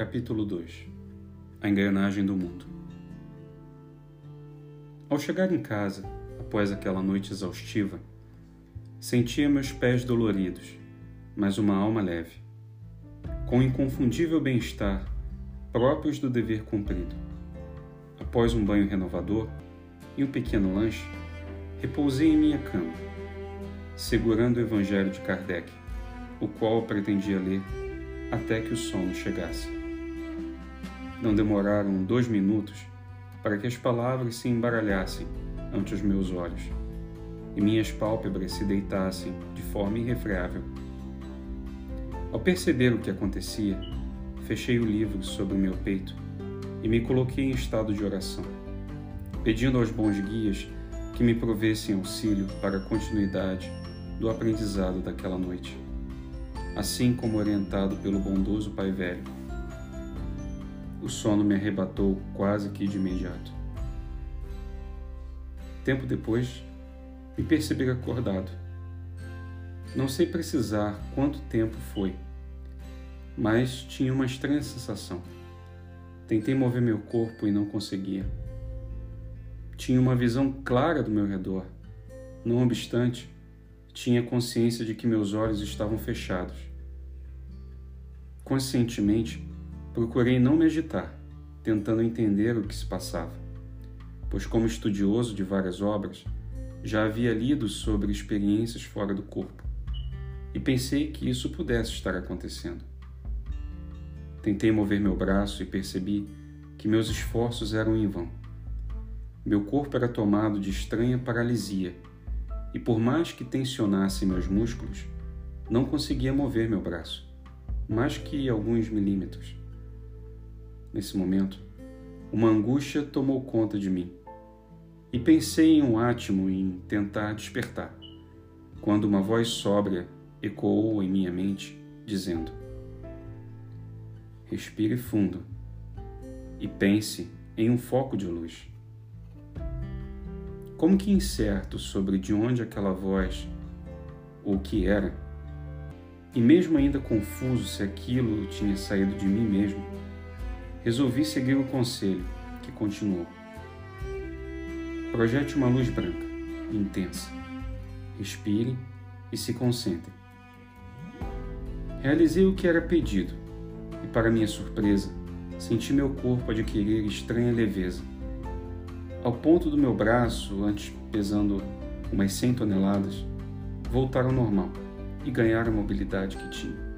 Capítulo 2 A engrenagem do mundo. Ao chegar em casa, após aquela noite exaustiva, sentia meus pés doloridos, mas uma alma leve, com inconfundível bem-estar próprios do dever cumprido. Após um banho renovador e um pequeno lanche, repousei em minha cama, segurando o Evangelho de Kardec, o qual pretendia ler até que o sono chegasse. Não demoraram dois minutos para que as palavras se embaralhassem ante os meus olhos e minhas pálpebras se deitassem de forma irrefreável. Ao perceber o que acontecia, fechei o livro sobre o meu peito e me coloquei em estado de oração, pedindo aos bons guias que me provessem auxílio para a continuidade do aprendizado daquela noite assim como orientado pelo bondoso Pai Velho. O sono me arrebatou quase que de imediato. Tempo depois, me percebi acordado. Não sei precisar quanto tempo foi, mas tinha uma estranha sensação. Tentei mover meu corpo e não conseguia. Tinha uma visão clara do meu redor. Não obstante, tinha consciência de que meus olhos estavam fechados. Conscientemente, procurei não me agitar, tentando entender o que se passava, pois, como estudioso de várias obras, já havia lido sobre experiências fora do corpo e pensei que isso pudesse estar acontecendo. Tentei mover meu braço e percebi que meus esforços eram em vão. Meu corpo era tomado de estranha paralisia e por mais que tensionasse meus músculos, não conseguia mover meu braço, mais que alguns milímetros. Nesse momento, uma angústia tomou conta de mim. E pensei em um átimo em tentar despertar, quando uma voz sóbria ecoou em minha mente, dizendo: Respire fundo e pense em um foco de luz. Como que incerto sobre de onde aquela voz ou o que era, e mesmo ainda confuso se aquilo tinha saído de mim mesmo, resolvi seguir o conselho, que continuou. Projete uma luz branca, intensa. Respire e se concentre. Realizei o que era pedido e, para minha surpresa, senti meu corpo adquirir estranha leveza ao ponto do meu braço, antes pesando umas 100 toneladas, voltar ao normal e ganhar a mobilidade que tinha.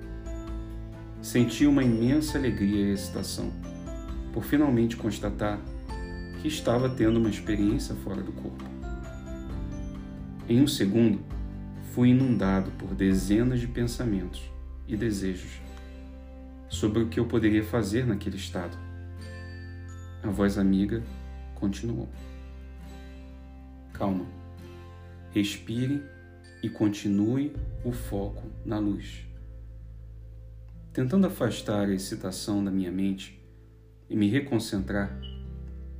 Senti uma imensa alegria e excitação por finalmente constatar que estava tendo uma experiência fora do corpo. Em um segundo, fui inundado por dezenas de pensamentos e desejos sobre o que eu poderia fazer naquele estado. A voz amiga continuou. Calma. Respire e continue o foco na luz. Tentando afastar a excitação da minha mente e me reconcentrar,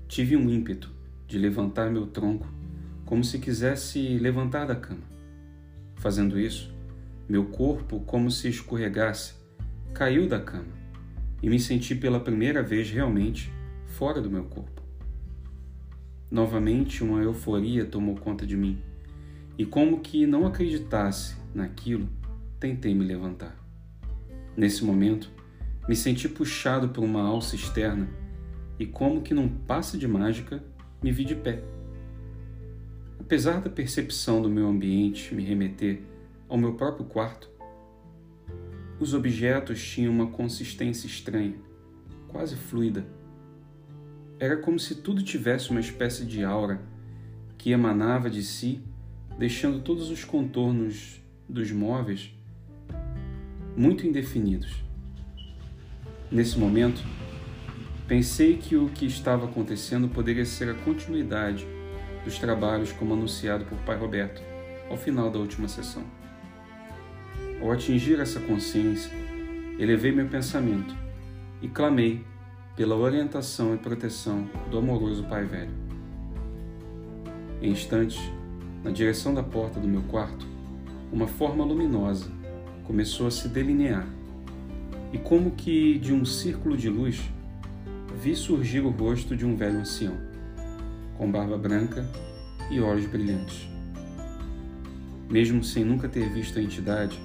tive um ímpeto de levantar meu tronco como se quisesse levantar da cama. Fazendo isso, meu corpo, como se escorregasse, caiu da cama e me senti pela primeira vez realmente fora do meu corpo. Novamente, uma euforia tomou conta de mim, e como que não acreditasse naquilo, tentei me levantar. Nesse momento, me senti puxado por uma alça externa e, como que num passe de mágica, me vi de pé. Apesar da percepção do meu ambiente me remeter ao meu próprio quarto, os objetos tinham uma consistência estranha, quase fluida era como se tudo tivesse uma espécie de aura que emanava de si, deixando todos os contornos dos móveis muito indefinidos. Nesse momento, pensei que o que estava acontecendo poderia ser a continuidade dos trabalhos como anunciado por Pai Roberto ao final da última sessão. Ao atingir essa consciência, elevei meu pensamento e clamei pela orientação e proteção do amoroso Pai Velho. Em instantes, na direção da porta do meu quarto, uma forma luminosa começou a se delinear. E, como que de um círculo de luz, vi surgir o rosto de um velho ancião, com barba branca e olhos brilhantes. Mesmo sem nunca ter visto a entidade,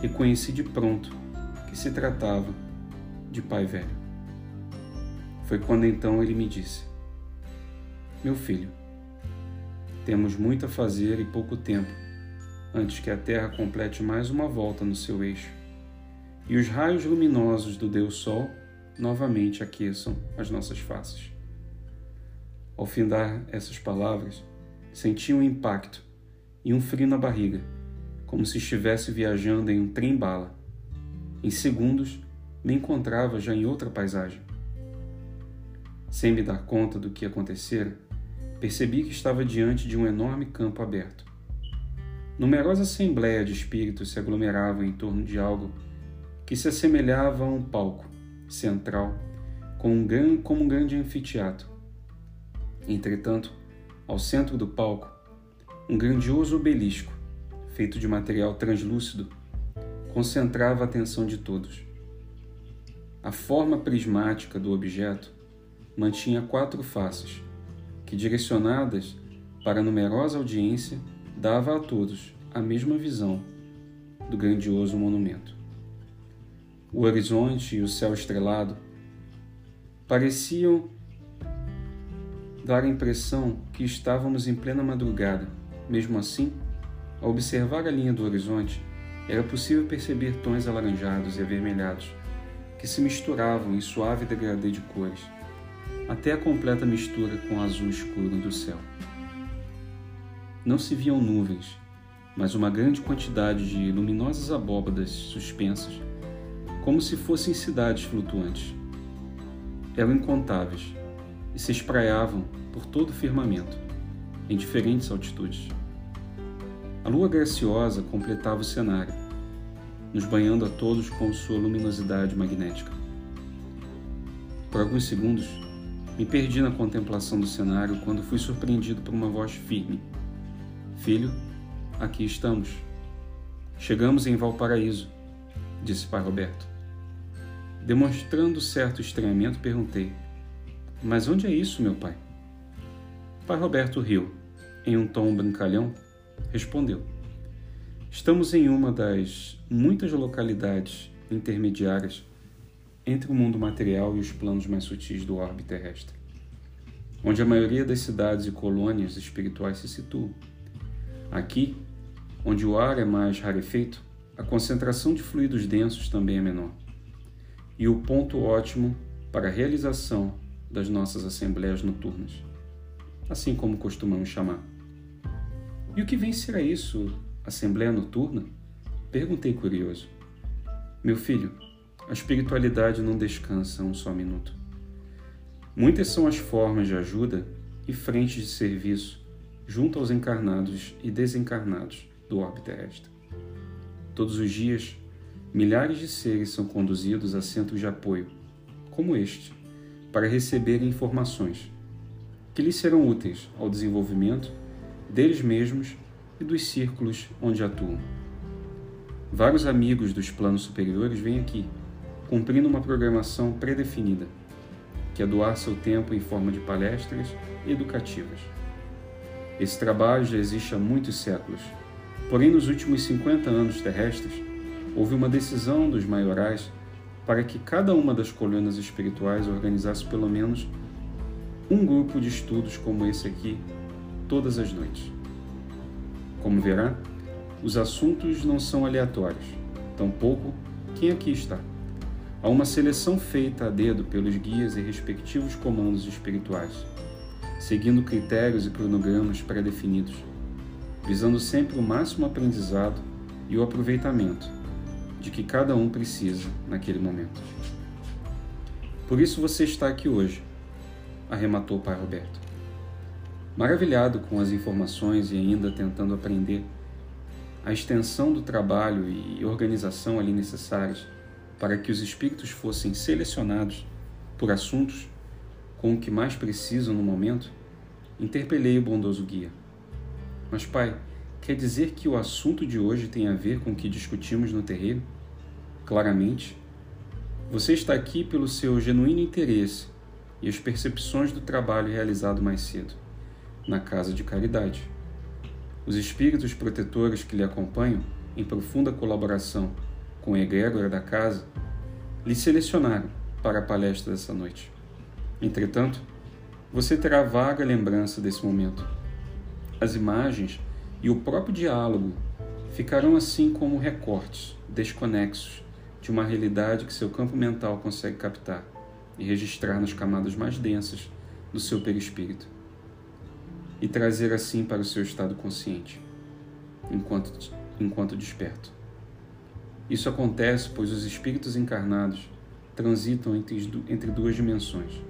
reconheci de pronto que se tratava de pai velho. Foi quando então ele me disse: Meu filho, temos muito a fazer e pouco tempo antes que a Terra complete mais uma volta no seu eixo e os raios luminosos do Deus Sol novamente aqueçam as nossas faces. Ao findar essas palavras, senti um impacto e um frio na barriga, como se estivesse viajando em um trem-bala. Em segundos, me encontrava já em outra paisagem. Sem me dar conta do que acontecera, percebi que estava diante de um enorme campo aberto. Numerosa assembleia de espíritos se aglomeravam em torno de algo que se assemelhava a um palco central com um gran, como um grande anfiteatro. Entretanto, ao centro do palco, um grandioso obelisco, feito de material translúcido, concentrava a atenção de todos. A forma prismática do objeto mantinha quatro faces, que, direcionadas para a numerosa audiência, dava a todos a mesma visão do grandioso monumento. O horizonte e o céu estrelado pareciam dar a impressão que estávamos em plena madrugada. Mesmo assim, ao observar a linha do horizonte, era possível perceber tons alaranjados e avermelhados que se misturavam em suave degradê de cores, até a completa mistura com o azul escuro do céu. Não se viam nuvens, mas uma grande quantidade de luminosas abóbadas suspensas como se fossem cidades flutuantes. Eram incontáveis e se espraiavam por todo o firmamento, em diferentes altitudes. A lua graciosa completava o cenário, nos banhando a todos com sua luminosidade magnética. Por alguns segundos, me perdi na contemplação do cenário quando fui surpreendido por uma voz firme. Filho, aqui estamos. Chegamos em Valparaíso, disse pai Roberto. Demonstrando certo estranhamento, perguntei: Mas onde é isso, meu pai? Pai Roberto riu. Em um tom brincalhão, respondeu: Estamos em uma das muitas localidades intermediárias entre o mundo material e os planos mais sutis do orbe terrestre, onde a maioria das cidades e colônias espirituais se situam. Aqui, onde o ar é mais rarefeito, a concentração de fluidos densos também é menor e o ponto ótimo para a realização das nossas assembleias noturnas, assim como costumamos chamar. E o que vem ser isso, assembleia noturna? Perguntei curioso. Meu filho, a espiritualidade não descansa um só minuto. Muitas são as formas de ajuda e frentes de serviço junto aos encarnados e desencarnados do orbe terrestre. Todos os dias, milhares de seres são conduzidos a centros de apoio, como este, para receberem informações que lhes serão úteis ao desenvolvimento deles mesmos e dos círculos onde atuam. Vários amigos dos planos superiores vêm aqui, cumprindo uma programação predefinida, que é doar seu tempo em forma de palestras educativas. Esse trabalho já existe há muitos séculos, porém nos últimos 50 anos terrestres, houve uma decisão dos maiorais para que cada uma das colônias espirituais organizasse pelo menos um grupo de estudos como esse aqui todas as noites. Como verá, os assuntos não são aleatórios, tampouco quem aqui está. Há uma seleção feita a dedo pelos guias e respectivos comandos espirituais, seguindo critérios e cronogramas pré-definidos, visando sempre o máximo aprendizado e o aproveitamento de que cada um precisa naquele momento. Por isso você está aqui hoje, arrematou o pai Roberto. Maravilhado com as informações e ainda tentando aprender a extensão do trabalho e organização ali necessários para que os espíritos fossem selecionados por assuntos com o que mais precisam no momento, interpelei o bondoso guia. Mas, pai, Quer dizer que o assunto de hoje tem a ver com o que discutimos no terreiro? Claramente, Você está aqui pelo seu genuíno interesse e as percepções do trabalho realizado mais cedo, na casa de caridade. Os espíritos protetores que lhe acompanham, em profunda colaboração com a egrégora da casa, lhe selecionaram para a palestra dessa noite. Entretanto, você terá vaga lembrança desse momento. As imagens e o próprio diálogo ficarão assim como recortes desconexos de uma realidade que seu campo mental consegue captar e registrar nas camadas mais densas do seu perispírito e trazer assim para o seu estado consciente, enquanto, enquanto desperto. Isso acontece pois os espíritos encarnados transitam entre, entre duas dimensões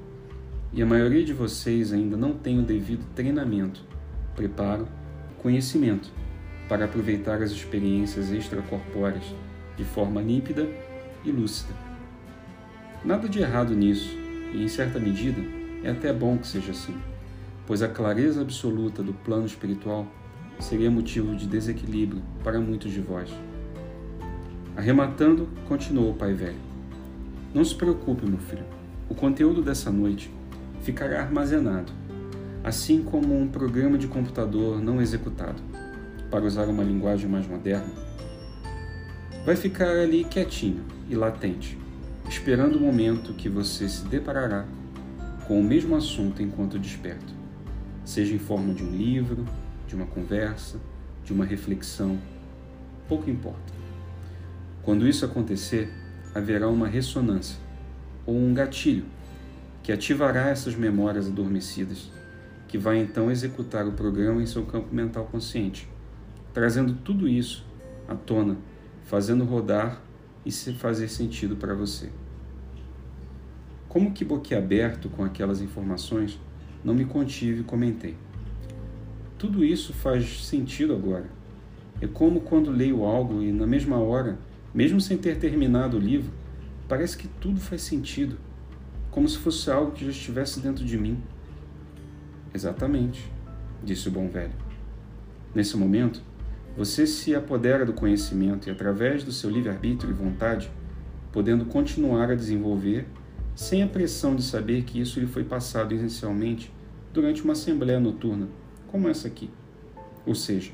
e a maioria de vocês ainda não tem o devido treinamento, preparo, conhecimento para aproveitar as experiências extracorpóreas de forma límpida e lúcida. Nada de errado nisso, e em certa medida é até bom que seja assim, pois a clareza absoluta do plano espiritual seria motivo de desequilíbrio para muitos de vós. Arrematando, continuou o pai velho. Não se preocupe, meu filho. O conteúdo dessa noite ficará armazenado, assim como um programa de computador não executado, para usar uma linguagem mais moderna. Vai ficar ali quietinho e latente, esperando o momento que você se deparará com o mesmo assunto enquanto desperto, seja em forma de um livro, de uma conversa, de uma reflexão, pouco importa. Quando isso acontecer, haverá uma ressonância ou um gatilho que ativará essas memórias adormecidas, que vai então executar o programa em seu campo mental consciente, trazendo tudo isso à tona, fazendo rodar e se fazer sentido para você. Como que boquiaberto com aquelas informações, não me contive e comentei. Tudo isso faz sentido agora. É como quando leio algo e na mesma hora mesmo sem ter terminado o livro, parece que tudo faz sentido, como se fosse algo que já estivesse dentro de mim. Exatamente, disse o bom velho. Nesse momento, você se apodera do conhecimento e, através do seu livre-arbítrio e vontade, podendo continuar a desenvolver sem a pressão de saber que isso lhe foi passado inicialmente durante uma assembleia noturna, como essa aqui. Ou seja,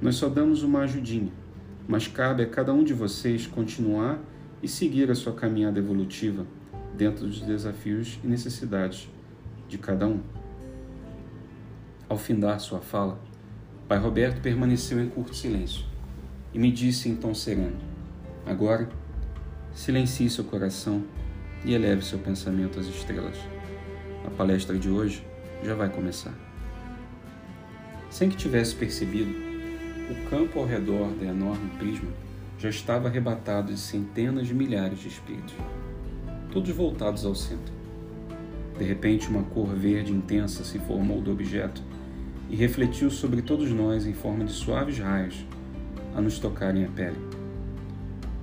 nós só damos uma ajudinha, mas cabe a cada um de vocês continuar e seguir a sua caminhada evolutiva dentro dos desafios e necessidades de cada um. Ao findar sua fala, Pai Roberto permaneceu em curto silêncio e me disse em tom sereno: Agora, silencie seu coração e eleve seu pensamento às estrelas. A palestra de hoje já vai começar. Sem que tivesse percebido, o campo ao redor da enorme prisma já estava arrebatado de centenas de milhares de espíritos, todos voltados ao centro. De repente, uma cor verde intensa se formou do objeto e refletiu sobre todos nós em forma de suaves raios a nos tocarem a pele.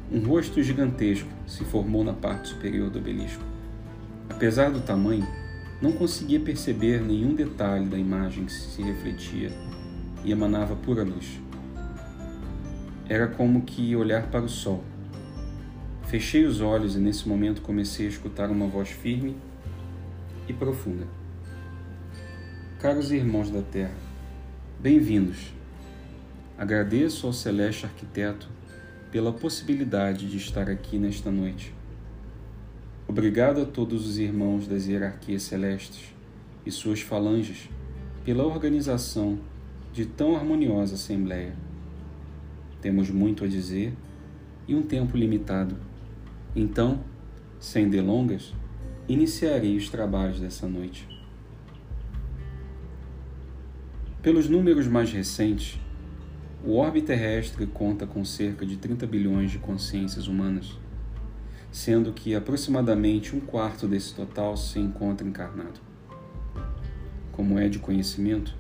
Um rosto gigantesco se formou na parte superior do obelisco. Apesar do tamanho, não conseguia perceber nenhum detalhe da imagem que se refletia e emanava pura luz. Era como que olhar para o sol. Fechei os olhos e nesse momento comecei a escutar uma voz firme e profunda. Caros irmãos da Terra, bem-vindos. Agradeço ao celeste arquiteto pela possibilidade de estar aqui nesta noite. Obrigado a todos os irmãos das hierarquias celestes e suas falanges pela organização de tão harmoniosa assembleia. Temos muito a dizer e um tempo limitado. Então, sem delongas, iniciarei os trabalhos dessa noite. Pelos números mais recentes, o orbe terrestre conta com cerca de 30 bilhões de consciências humanas, sendo que aproximadamente um quarto desse total se encontra encarnado. Como é de conhecimento,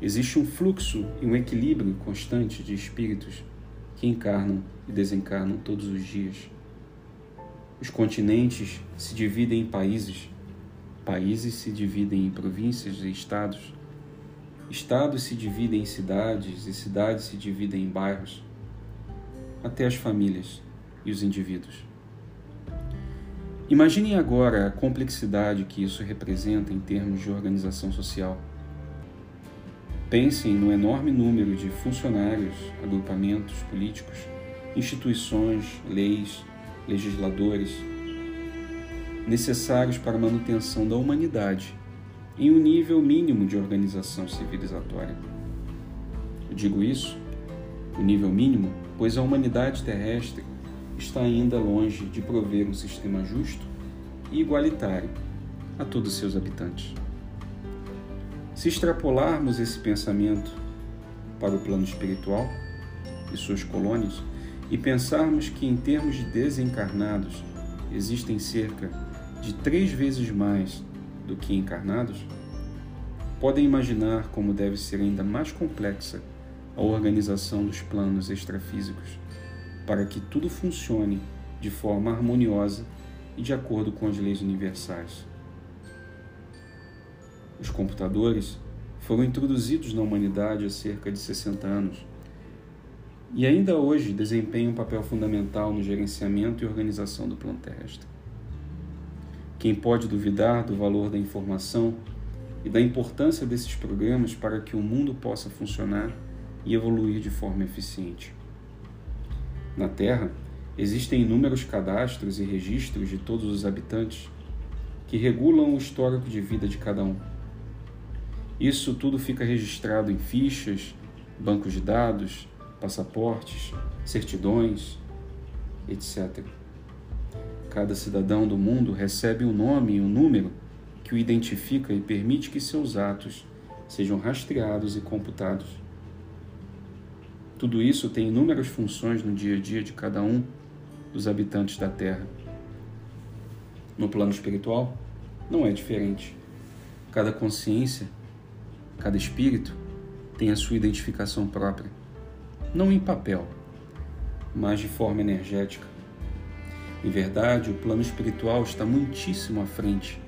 existe um fluxo e um equilíbrio constante de espíritos que encarnam e desencarnam todos os dias. Os continentes se dividem em países, países se dividem em províncias e estados, estados se dividem em cidades e cidades se dividem em bairros, até as famílias e os indivíduos. Imaginem agora a complexidade que isso representa em termos de organização social. Pensem no enorme número de funcionários, agrupamentos políticos, instituições, leis, legisladores necessários para a manutenção da humanidade em um nível mínimo de organização civilizatória. Eu digo isso, o nível mínimo, pois a humanidade terrestre está ainda longe de prover um sistema justo e igualitário a todos seus habitantes. Se extrapolarmos esse pensamento para o plano espiritual e suas colônias e pensarmos que, em termos de desencarnados, existem cerca de três vezes mais do que encarnados, podem imaginar como deve ser ainda mais complexa a organização dos planos extrafísicos para que tudo funcione de forma harmoniosa e de acordo com as leis universais. Os computadores foram introduzidos na humanidade há cerca de 60 anos e ainda hoje desempenham um papel fundamental no gerenciamento e organização do plano terrestre. Quem pode duvidar do valor da informação e da importância desses programas para que o mundo possa funcionar e evoluir de forma eficiente? Na Terra, existem inúmeros cadastros e registros de todos os habitantes que regulam o histórico de vida de cada um. Isso tudo fica registrado em fichas, bancos de dados, passaportes, certidões, etc. Cada cidadão do mundo recebe um nome e um número que o identifica e permite que seus atos sejam rastreados e computados. Tudo isso tem inúmeras funções no dia a dia de cada um dos habitantes da Terra. No plano espiritual, não é diferente. Cada consciência, cada espírito tem a sua identificação própria, não em papel, mas de forma energética em verdade, o plano espiritual está muitíssimo à frente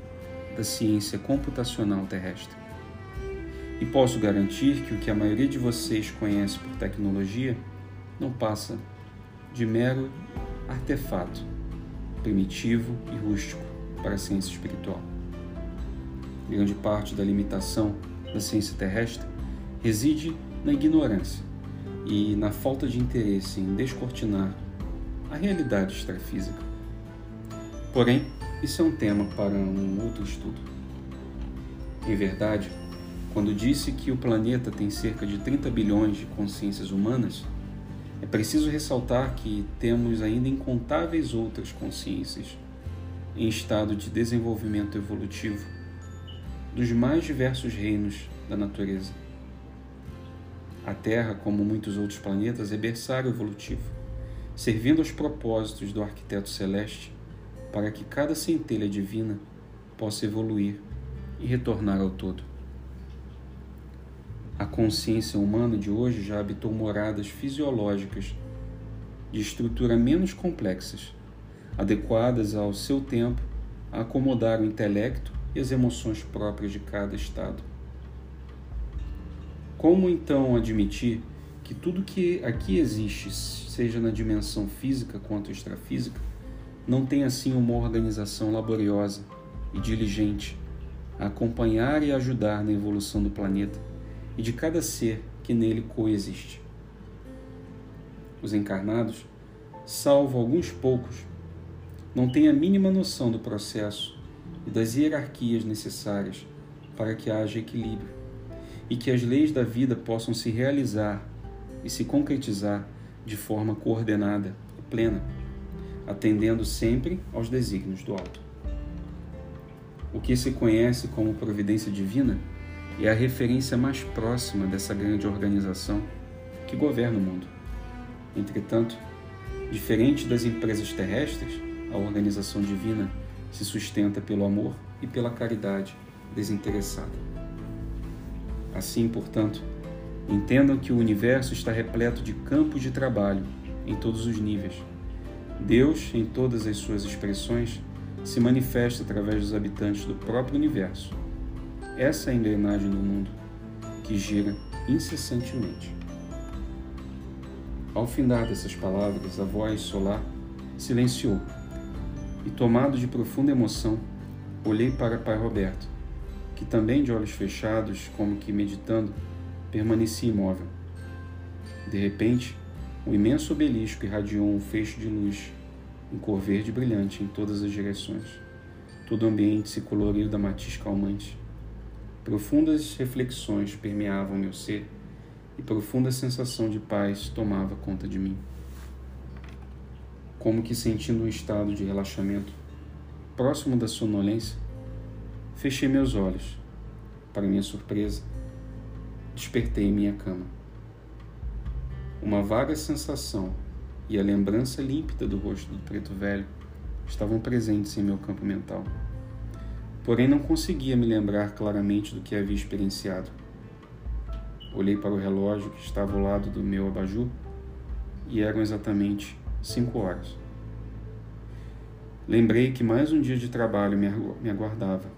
da ciência computacional terrestre. E posso garantir que o que a maioria de vocês conhece por tecnologia não passa de mero artefato primitivo e rústico para a ciência espiritual. Grande parte da limitação da ciência terrestre reside na ignorância e na falta de interesse em descortinar a realidade extrafísica. Porém, isso é um tema para um outro estudo. Em verdade, quando disse que o planeta tem cerca de 30 bilhões de consciências humanas, é preciso ressaltar que temos ainda incontáveis outras consciências em estado de desenvolvimento evolutivo dos mais diversos reinos da natureza. A Terra, como muitos outros planetas, é berçário evolutivo servindo aos propósitos do arquiteto celeste, para que cada centelha divina possa evoluir e retornar ao todo. A consciência humana de hoje já habitou moradas fisiológicas de estrutura menos complexas, adequadas ao seu tempo a acomodar o intelecto e as emoções próprias de cada estado. Como então admitir que tudo que aqui existe, seja na dimensão física quanto extrafísica, não tem assim uma organização laboriosa e diligente a acompanhar e ajudar na evolução do planeta e de cada ser que nele coexiste. Os encarnados, salvo alguns poucos, não têm a mínima noção do processo e das hierarquias necessárias para que haja equilíbrio e que as leis da vida possam se realizar e se concretizar de forma coordenada e plena, atendendo sempre aos desígnios do alto. O que se conhece como providência divina é a referência mais próxima dessa grande organização que governa o mundo. Entretanto, diferente das empresas terrestres, a organização divina se sustenta pelo amor e pela caridade desinteressada. Assim, portanto, Entendam que o universo está repleto de campos de trabalho em todos os níveis. Deus, em todas as suas expressões, se manifesta através dos habitantes do próprio universo. Essa é a engrenagem do mundo, que gira incessantemente. Ao findar dessas palavras, a voz solar silenciou E tomado de profunda emoção, olhei para Pai Roberto, que também de olhos fechados, como que meditando, permanecia imóvel. De repente, um imenso obelisco irradiou um feixe de luz, em cor verde brilhante em todas as direções. Todo o ambiente se coloriu da matiz calmante. Profundas reflexões permeavam meu ser e profunda sensação de paz tomava conta de mim. Como que sentindo um estado de relaxamento próximo da sonolência, fechei meus olhos. Para minha surpresa, despertei em minha cama. Uma vaga sensação e a lembrança límpida do rosto do preto velho estavam presentes em meu campo mental. Porém, não conseguia me lembrar claramente do que havia experienciado. Olhei para o relógio que estava ao lado do meu abajur e eram exatamente cinco horas. Lembrei que mais um dia de trabalho me aguardava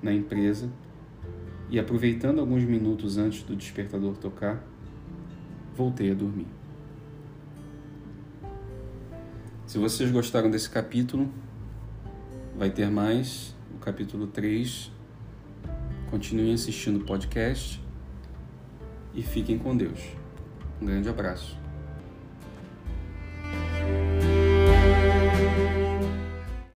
na empresa e, aproveitando alguns minutos antes do despertador tocar, voltei a dormir. Se vocês gostaram desse capítulo, vai ter mais, o capítulo 3. Continuem assistindo o podcast e fiquem com Deus. Um grande abraço.